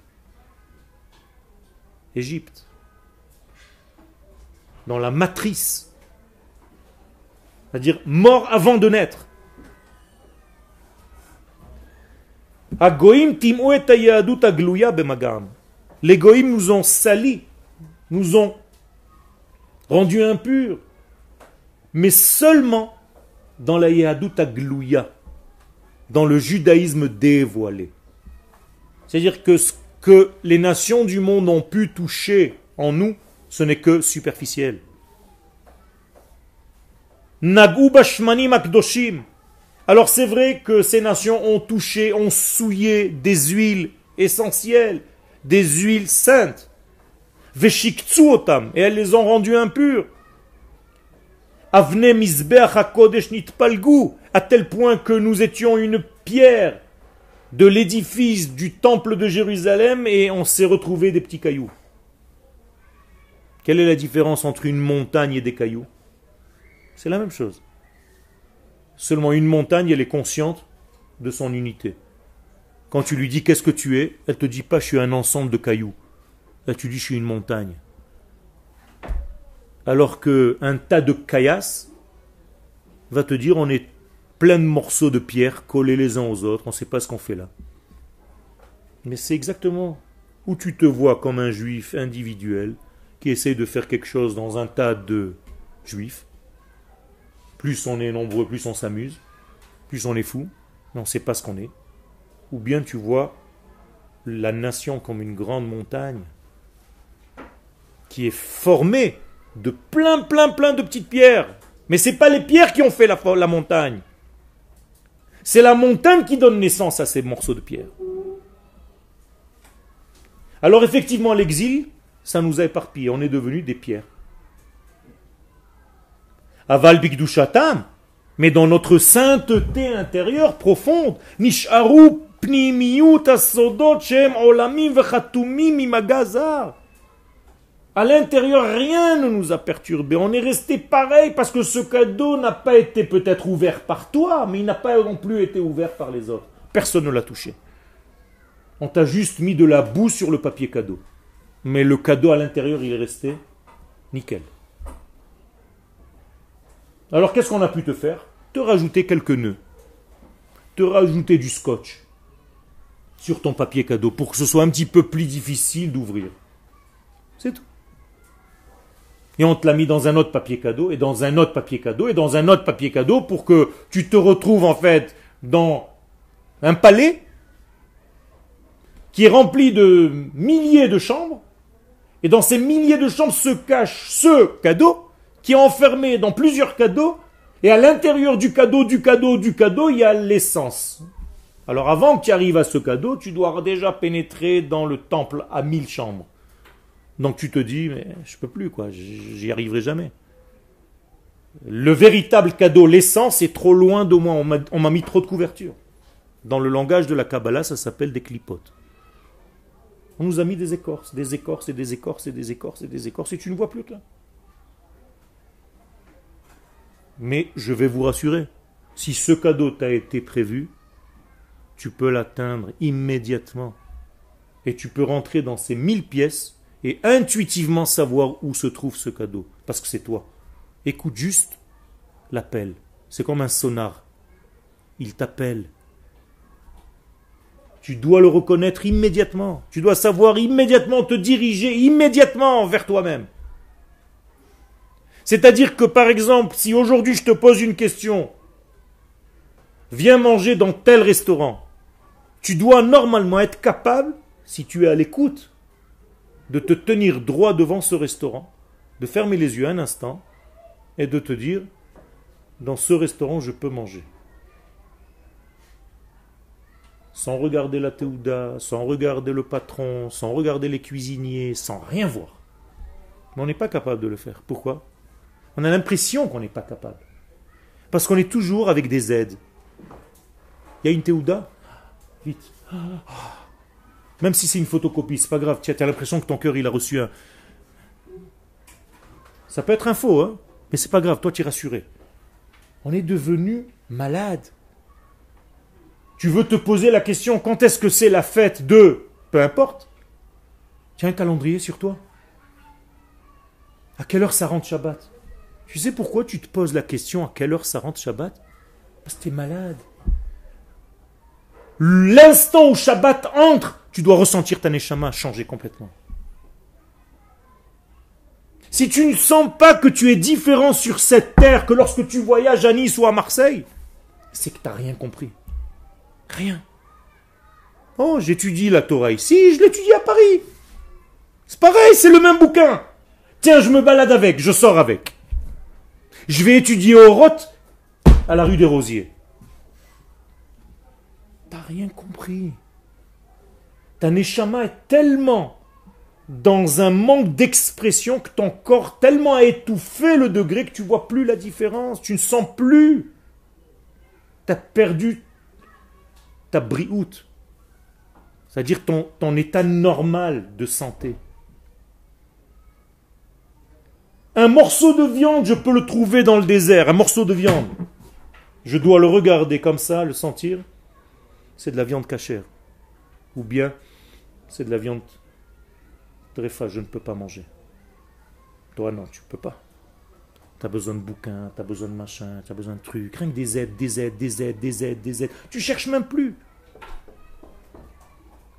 Égypte. Dans la matrice. C'est-à-dire mort avant de naître. Les goïms nous ont salis, nous ont rendus impurs, mais seulement dans la Yahadut Aglouya, dans le judaïsme dévoilé. C'est-à-dire que ce que les nations du monde ont pu toucher en nous, ce n'est que superficiel. Alors c'est vrai que ces nations ont touché, ont souillé des huiles essentielles, des huiles saintes. Et elles les ont rendues impures. Avne nitpalgu, à tel point que nous étions une pierre de l'édifice du temple de Jérusalem et on s'est retrouvé des petits cailloux. Quelle est la différence entre une montagne et des cailloux? C'est la même chose. Seulement une montagne, elle est consciente de son unité. Quand tu lui dis qu'est-ce que tu es, elle te dit pas je suis un ensemble de cailloux. Là tu dis je suis une montagne. Alors que un tas de caillasses va te dire on est plein de morceaux de pierre collés les uns aux autres, on ne sait pas ce qu'on fait là. Mais c'est exactement où tu te vois comme un juif individuel qui essaie de faire quelque chose dans un tas de juifs. Plus on est nombreux, plus on s'amuse, plus on est fou, mais on ne sait pas ce qu'on est. Ou bien tu vois la nation comme une grande montagne qui est formée de plein, plein, plein de petites pierres. Mais ce n'est pas les pierres qui ont fait la, la montagne. C'est la montagne qui donne naissance à ces morceaux de pierre. Alors effectivement, l'exil, ça nous a éparpillés. On est devenus des pierres. Aval bigdushatam, mais dans notre sainteté intérieure profonde, nisharu shem olamim. À l'intérieur, rien ne nous a perturbé. On est resté pareil parce que ce cadeau n'a pas été peut-être ouvert par toi, mais il n'a pas non plus été ouvert par les autres. Personne ne l'a touché. On t'a juste mis de la boue sur le papier cadeau. Mais le cadeau à l'intérieur, il est resté nickel. Alors qu'est-ce qu'on a pu te faire? Te rajouter quelques nœuds. Te rajouter du scotch sur ton papier cadeau pour que ce soit un petit peu plus difficile d'ouvrir. C'est tout. Et on te l'a mis dans un autre papier cadeau, et dans un autre papier cadeau, et dans un autre papier cadeau pour que tu te retrouves en fait dans un palais qui est rempli de milliers de chambres, et dans ces milliers de chambres se cache ce cadeau qui est enfermé dans plusieurs cadeaux, et à l'intérieur du cadeau, du cadeau, du cadeau, il y a l'essence. Alors avant que tu arrives à ce cadeau, tu dois déjà pénétrer dans le temple à mille chambres. Donc tu te dis, mais je peux plus, quoi, j'y arriverai jamais. Le véritable cadeau, l'essence, est trop loin de moi. On m'a- mis trop de couverture. Dans le langage de la Kabbalah, ça s'appelle des clipotes. On nous a mis des écorces, des écorces et des écorces et des écorces et des écorces, et tu ne vois plus là. Mais je vais vous rassurer, si ce cadeau t'a été prévu, tu peux l'atteindre immédiatement. Et tu peux rentrer dans ces mille pièces et intuitivement savoir où se trouve ce cadeau. Parce que c'est toi. Écoute juste l'appel. C'est comme un sonar. Il t'appelle. Tu dois le reconnaître immédiatement. Tu dois savoir immédiatement te diriger immédiatement vers toi-même. C'est-à-dire que par exemple, si aujourd'hui je te pose une question, viens manger dans tel restaurant, tu dois normalement être capable, si tu es à l'écoute, de te tenir droit devant ce restaurant, de fermer les yeux un instant et de te dire, dans ce restaurant, je peux manger. Sans regarder la théouda, sans regarder le patron, sans regarder les cuisiniers, sans rien voir. Mais on n'est pas capable de le faire. Pourquoi? On a l'impression qu'on n'est pas capable. Parce qu'on est toujours avec des aides. Il y a une théouda Vite. Même si c'est une photocopie, c'est pas grave. Tu as l'impression que ton cœur il a reçu un. Ça peut être un faux, hein mais c'est pas grave, toi tu es rassuré. On est devenu malade. Tu veux te poser la question quand est-ce que c'est la fête de. Peu importe. Tu as un calendrier sur toi. À quelle heure ça rentre Shabbat? Tu sais pourquoi tu te poses la question à quelle heure ça rentre Shabbat? Parce que tu es malade. L'instant où Shabbat entre, tu dois ressentir ta neshama changer complètement. Si tu ne sens pas que tu es différent sur cette terre que lorsque tu voyages à Nice ou à Marseille, c'est que tu rien compris. Rien. Oh, j'étudie la Torah ici, je l'étudie à Paris. C'est pareil, c'est le même bouquin. Tiens, je me balade avec, je sors avec. Je vais étudier au Roth à la rue des Rosiers. T'as rien compris. Ta neshama est tellement dans un manque d'expression que ton corps tellement a étouffé le degré que tu vois plus la différence, tu ne sens plus. Tu as perdu ta brioute, c'est-à-dire ton, état normal de santé. Un morceau de viande, je peux le trouver dans le désert, un morceau de viande. Je dois le regarder comme ça, le sentir. C'est de la viande cachère. Ou bien, c'est de la viande Tréfa, je ne peux pas manger. Toi, non, tu peux pas. Tu as besoin de bouquins, tu as besoin de machin, tu as besoin de trucs. Rien que des aides, des aides, des aides, des aides, des aides. Tu cherches même plus.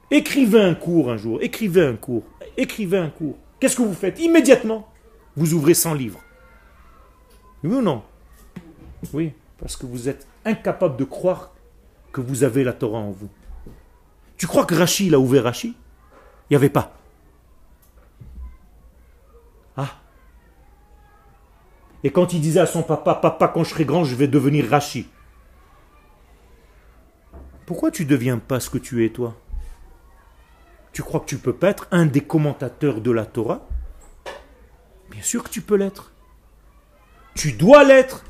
Écrivez un cours un jour, écrivez un cours, écrivez un cours. Qu'est-ce que vous faites Immédiatement, vous ouvrez 100 livres. Oui ou non? Oui, parce que vous êtes incapable de croire que vous avez la Torah en vous. Tu crois que Rachid a ouvert Rachid? Il n'y avait pas. Et quand il disait à son papa, papa, quand je serai grand, je vais devenir Rachid. Pourquoi tu deviens pas ce que tu es, toi? Tu crois que tu peux pas être un des commentateurs de la Torah? Bien sûr que tu peux l'être. Tu dois l'être.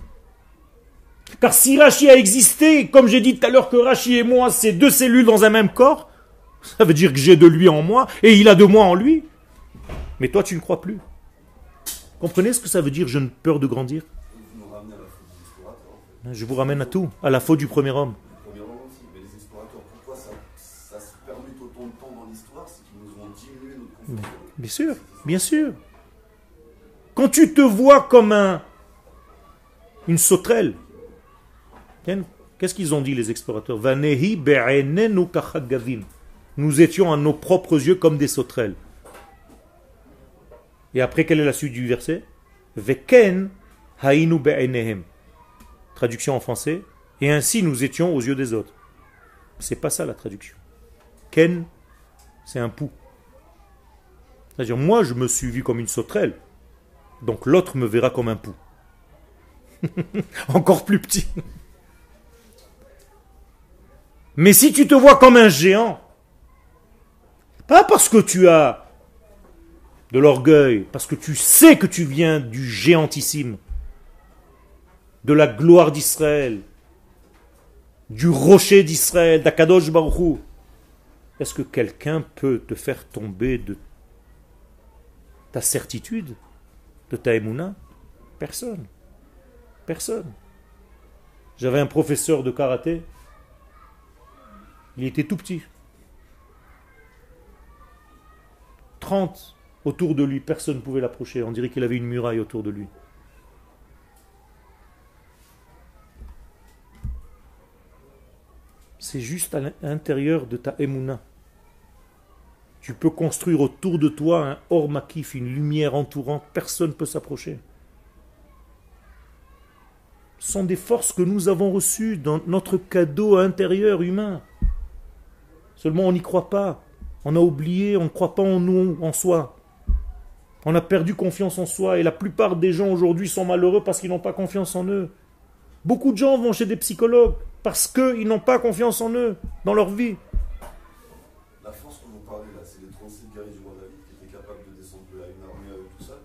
Car si Rachid a existé, comme j'ai dit tout à l'heure que Rachid et moi, c'est deux cellules dans un même corps, ça veut dire que j'ai de lui en moi et il a de moi en lui. Mais toi, tu ne crois plus. Comprenez ce que ça veut dire je ne peur de grandir? Je vous ramène à tout, à la faute du premier homme. Bien sûr, bien sûr. Quand tu te vois comme un, une sauterelle, qu'est-ce qu'ils ont dit les explorateurs? Nous étions à nos propres yeux comme des sauterelles. Et après, quelle est la suite du verset? Veken hainu be'enehem. Traduction en français. Et ainsi nous étions aux yeux des autres. C'est pas ça la traduction. Ken, c'est un pou. C'est-à-dire, moi, je me suis vu comme une sauterelle. Donc l'autre me verra comme un pou. Encore plus petit. Mais si tu te vois comme un géant, pas parce que tu as de l'orgueil, parce que tu sais que tu viens du géantissime, de la gloire d'Israël, du rocher d'Israël, d'Akadosh Baruchou, est-ce que quelqu'un peut te faire tomber de ta certitude, de ta émouna? Personne. Personne. J'avais un professeur de karaté, il était tout petit. 30 autour de lui, personne ne pouvait l'approcher. On dirait qu'il avait une muraille autour de lui. C'est juste à l'intérieur de ta émouna. Tu peux construire autour de toi un or makif, une lumière entourante, personne ne peut s'approcher. Ce sont des forces que nous avons reçues dans notre cadeau intérieur humain. Seulement on n'y croit pas. On a oublié, on ne croit pas en nous, en soi. On a perdu confiance en soi et la plupart des gens aujourd'hui sont malheureux parce qu'ils n'ont pas confiance en eux. Beaucoup de gens vont chez des psychologues parce qu'ils n'ont pas confiance en eux, dans leur vie. La force que vous parlez là, c'est les 36 guerriers du roi David qui étaient capables de descendre de là une armée avec tout ça.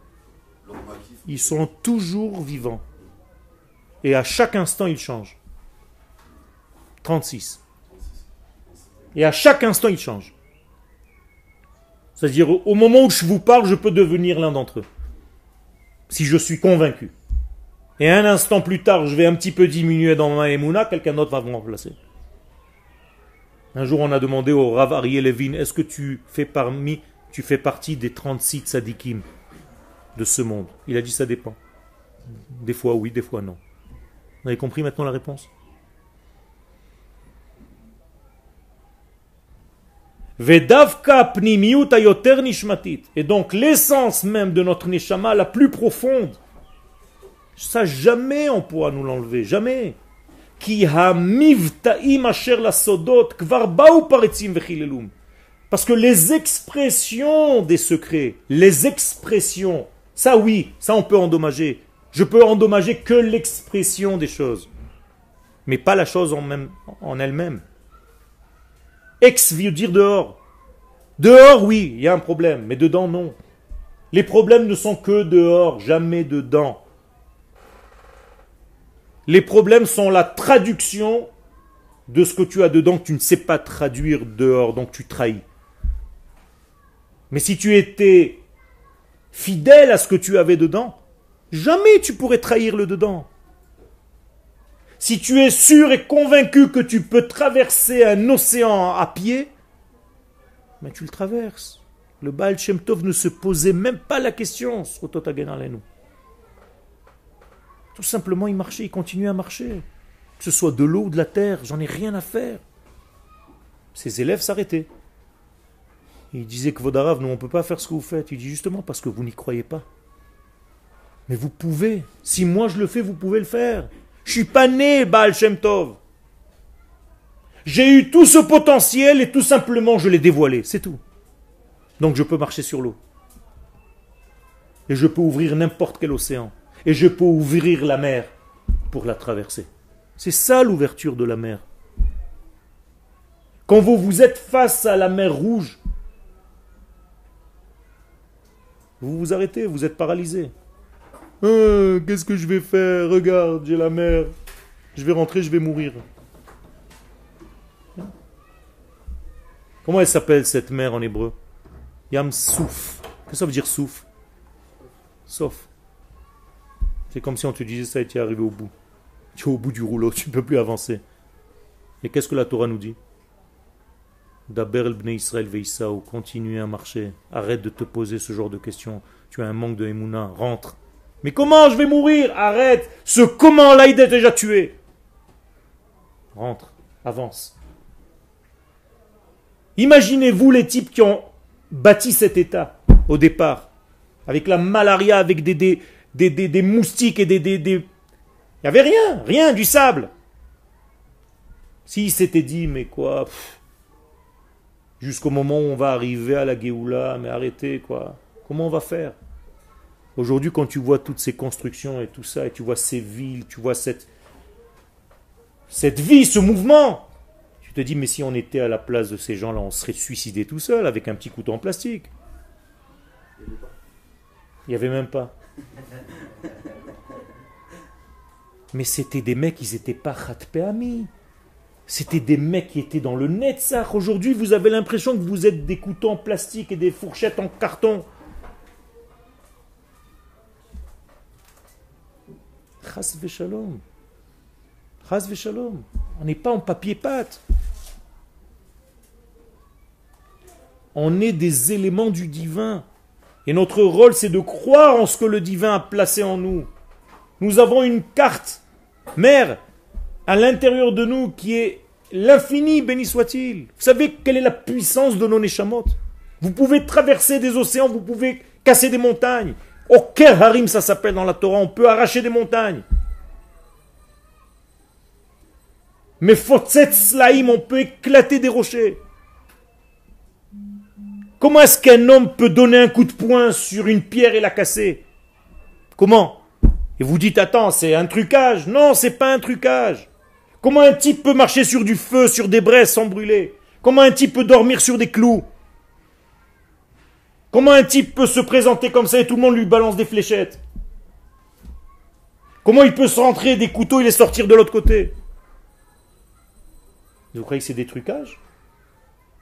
Leur maquis, Ils sont toujours vivants. Et à chaque instant, ils changent. 36. Et à chaque instant, ils changent. C'est-à-dire, au moment où je vous parle, je peux devenir l'un d'entre eux. Si je suis convaincu. Et un instant plus tard, je vais un petit peu diminuer dans ma émouna, quelqu'un d'autre va me remplacer. Un jour, on a demandé au Rav Ariel Levin, est-ce que tu fais parmi, tu fais partie des 36 tzadikim de ce monde? Il a dit, ça dépend. Des fois oui, des fois non. Vous avez compris maintenant la réponse? Vedavka. Et donc l'essence même de notre neshama la plus profonde, ça jamais on pourra nous l'enlever, jamais. Ki hamivtaim asher la sodot kvar paretzim vechilelum. Parce que les expressions des secrets, les expressions, ça oui, ça on peut endommager. Je peux endommager que l'expression des choses, mais pas la chose en elle-même. Ex veut dire dehors. Dehors, oui, il y a un problème, mais dedans, non. Les problèmes ne sont que dehors, jamais dedans. Les problèmes sont la traduction de ce que tu as dedans que tu ne sais pas traduire dehors, donc tu trahis. Mais si tu étais fidèle à ce que tu avais dedans, jamais tu pourrais trahir le dedans. Si tu es sûr et convaincu que tu peux traverser un océan à pied, mais tu le traverses. Le Baal Shem Tov ne se posait même pas la question, Tout simplement, il marchait, il continuait à marcher. Que ce soit de l'eau ou de la terre, j'en ai rien à faire. Ses élèves s'arrêtaient. Il disait que Vodarav, nous on ne peut pas faire ce que vous faites. Il dit justement parce que vous n'y croyez pas. Mais vous pouvez. Si moi je le fais, vous pouvez le faire. Je suis pas né Baal Shem Tov. J'ai eu tout ce potentiel et tout simplement je l'ai dévoilé, c'est tout. Donc je peux marcher sur l'eau. Et je peux ouvrir n'importe quel océan. Et je peux ouvrir la mer pour la traverser. C'est ça l'ouverture de la mer. Quand vous vous êtes face à la mer rouge, vous vous arrêtez, vous êtes paralysé. Euh, Qu'est-ce que je vais faire? Regarde, j'ai la mer. Je vais rentrer, je vais mourir. Comment elle s'appelle cette mer en hébreu? Yam Souf. Que ça veut dire souf? Sauf. C'est comme si on te disait ça et tu es arrivé au bout. Tu es au bout du rouleau, tu ne peux plus avancer. Et qu'est-ce que la Torah nous dit? Daber el bnei Israël veisaou, continue à marcher. Arrête de te poser ce genre de questions. Tu as un manque de Emouna, rentre. Mais comment je vais mourir Arrête Ce comment-là, il est déjà tué. Rentre, avance. Imaginez-vous les types qui ont bâti cet État au départ, avec la malaria, avec des, des, des, des- moustiques et des... Il n'y avait rien, rien, du sable. S'ils s'étaient dit, mais quoi, jusqu'au moment où on va arriver à la Géoula, mais arrêtez, quoi, comment on va faire? Aujourd'hui, quand tu vois toutes ces constructions et tout ça, et tu vois ces villes, tu vois cette, cette vie, ce mouvement, tu te dis, mais si on était à la place de ces gens-là, on serait suicidé tout seul avec un petit couteau en plastique. Il n'y avait même pas. Mais c'était des mecs, ils n'étaient pas Khatpeami. C'était des mecs qui étaient dans le Netzach. Aujourd'hui, vous avez l'impression que vous êtes des couteaux en plastique et des fourchettes en carton. Chas v'shalom. Chas v'shalom. On n'est pas en papier-pâte. On est des éléments du divin. Et notre rôle, c'est de croire en ce que le divin a placé en nous. Nous avons une carte mère à l'intérieur de nous qui est l'infini, béni soit-il. Vous savez quelle est la puissance de nos neshamot Vous pouvez traverser des océans, vous pouvez casser des montagnes. Oker harim, ça s'appelle dans la Torah, on peut arracher des montagnes. Mais fotzet slaim, on peut éclater des rochers. Comment est-ce qu'un homme peut donner un coup de poing sur une pierre et la casser? Comment? Et vous dites, attends, c'est un trucage. Non, c'est pas un trucage. Comment un type peut marcher sur du feu, sur des braises sans brûler? Comment un type peut dormir sur des clous? Comment un type peut se présenter comme ça et tout le monde lui balance des fléchettes? Comment il peut se rentrer des couteaux et les sortir de l'autre côté? Vous croyez que c'est des trucages?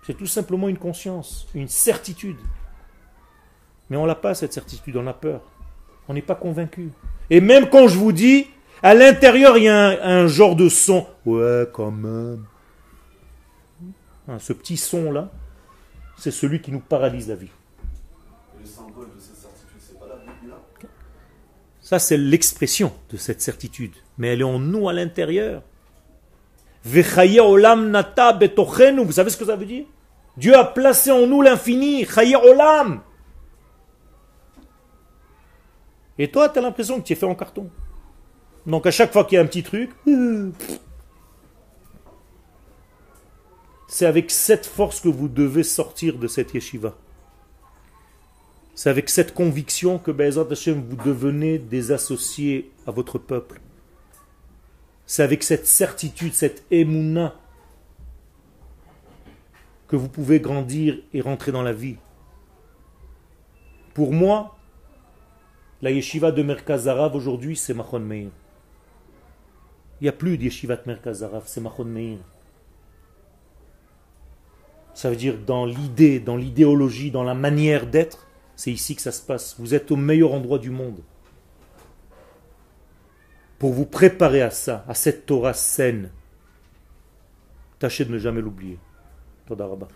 C'est tout simplement une conscience, une certitude. Mais on n'a pas cette certitude, on a peur. On n'est pas convaincu. Et même quand je vous dis, à l'intérieur, il y a un, genre de son. Ouais, quand même. Hein, ce petit son-là, c'est celui qui nous paralyse la vie. Et le symbole de cette certitude, c'est pas la Biblia Ça, c'est l'expression de cette certitude. Mais elle est en nous à l'intérieur. Vous savez ce que ça veut dire? Dieu a placé en nous l'infini. Et toi, tu as l'impression que tu es fait en carton. Donc à chaque fois qu'il y a un petit truc, c'est avec cette force que vous devez sortir de cette yeshiva. C'est avec cette conviction que vous devenez des associés à votre peuple. C'est avec cette certitude, cette émouna, que vous pouvez grandir et rentrer dans la vie. Pour moi, la yeshiva de Merkaz Arav aujourd'hui, c'est Machon Meir. Il n'y a plus de yeshiva de Merkaz Arav, c'est Machon Meir. Ça veut dire dans l'idée, dans l'idéologie, dans la manière d'être, c'est ici que ça se passe. Vous êtes au meilleur endroit du monde. Pour vous préparer à ça, à cette Torah saine, tâchez de ne jamais l'oublier. Toda Rabba.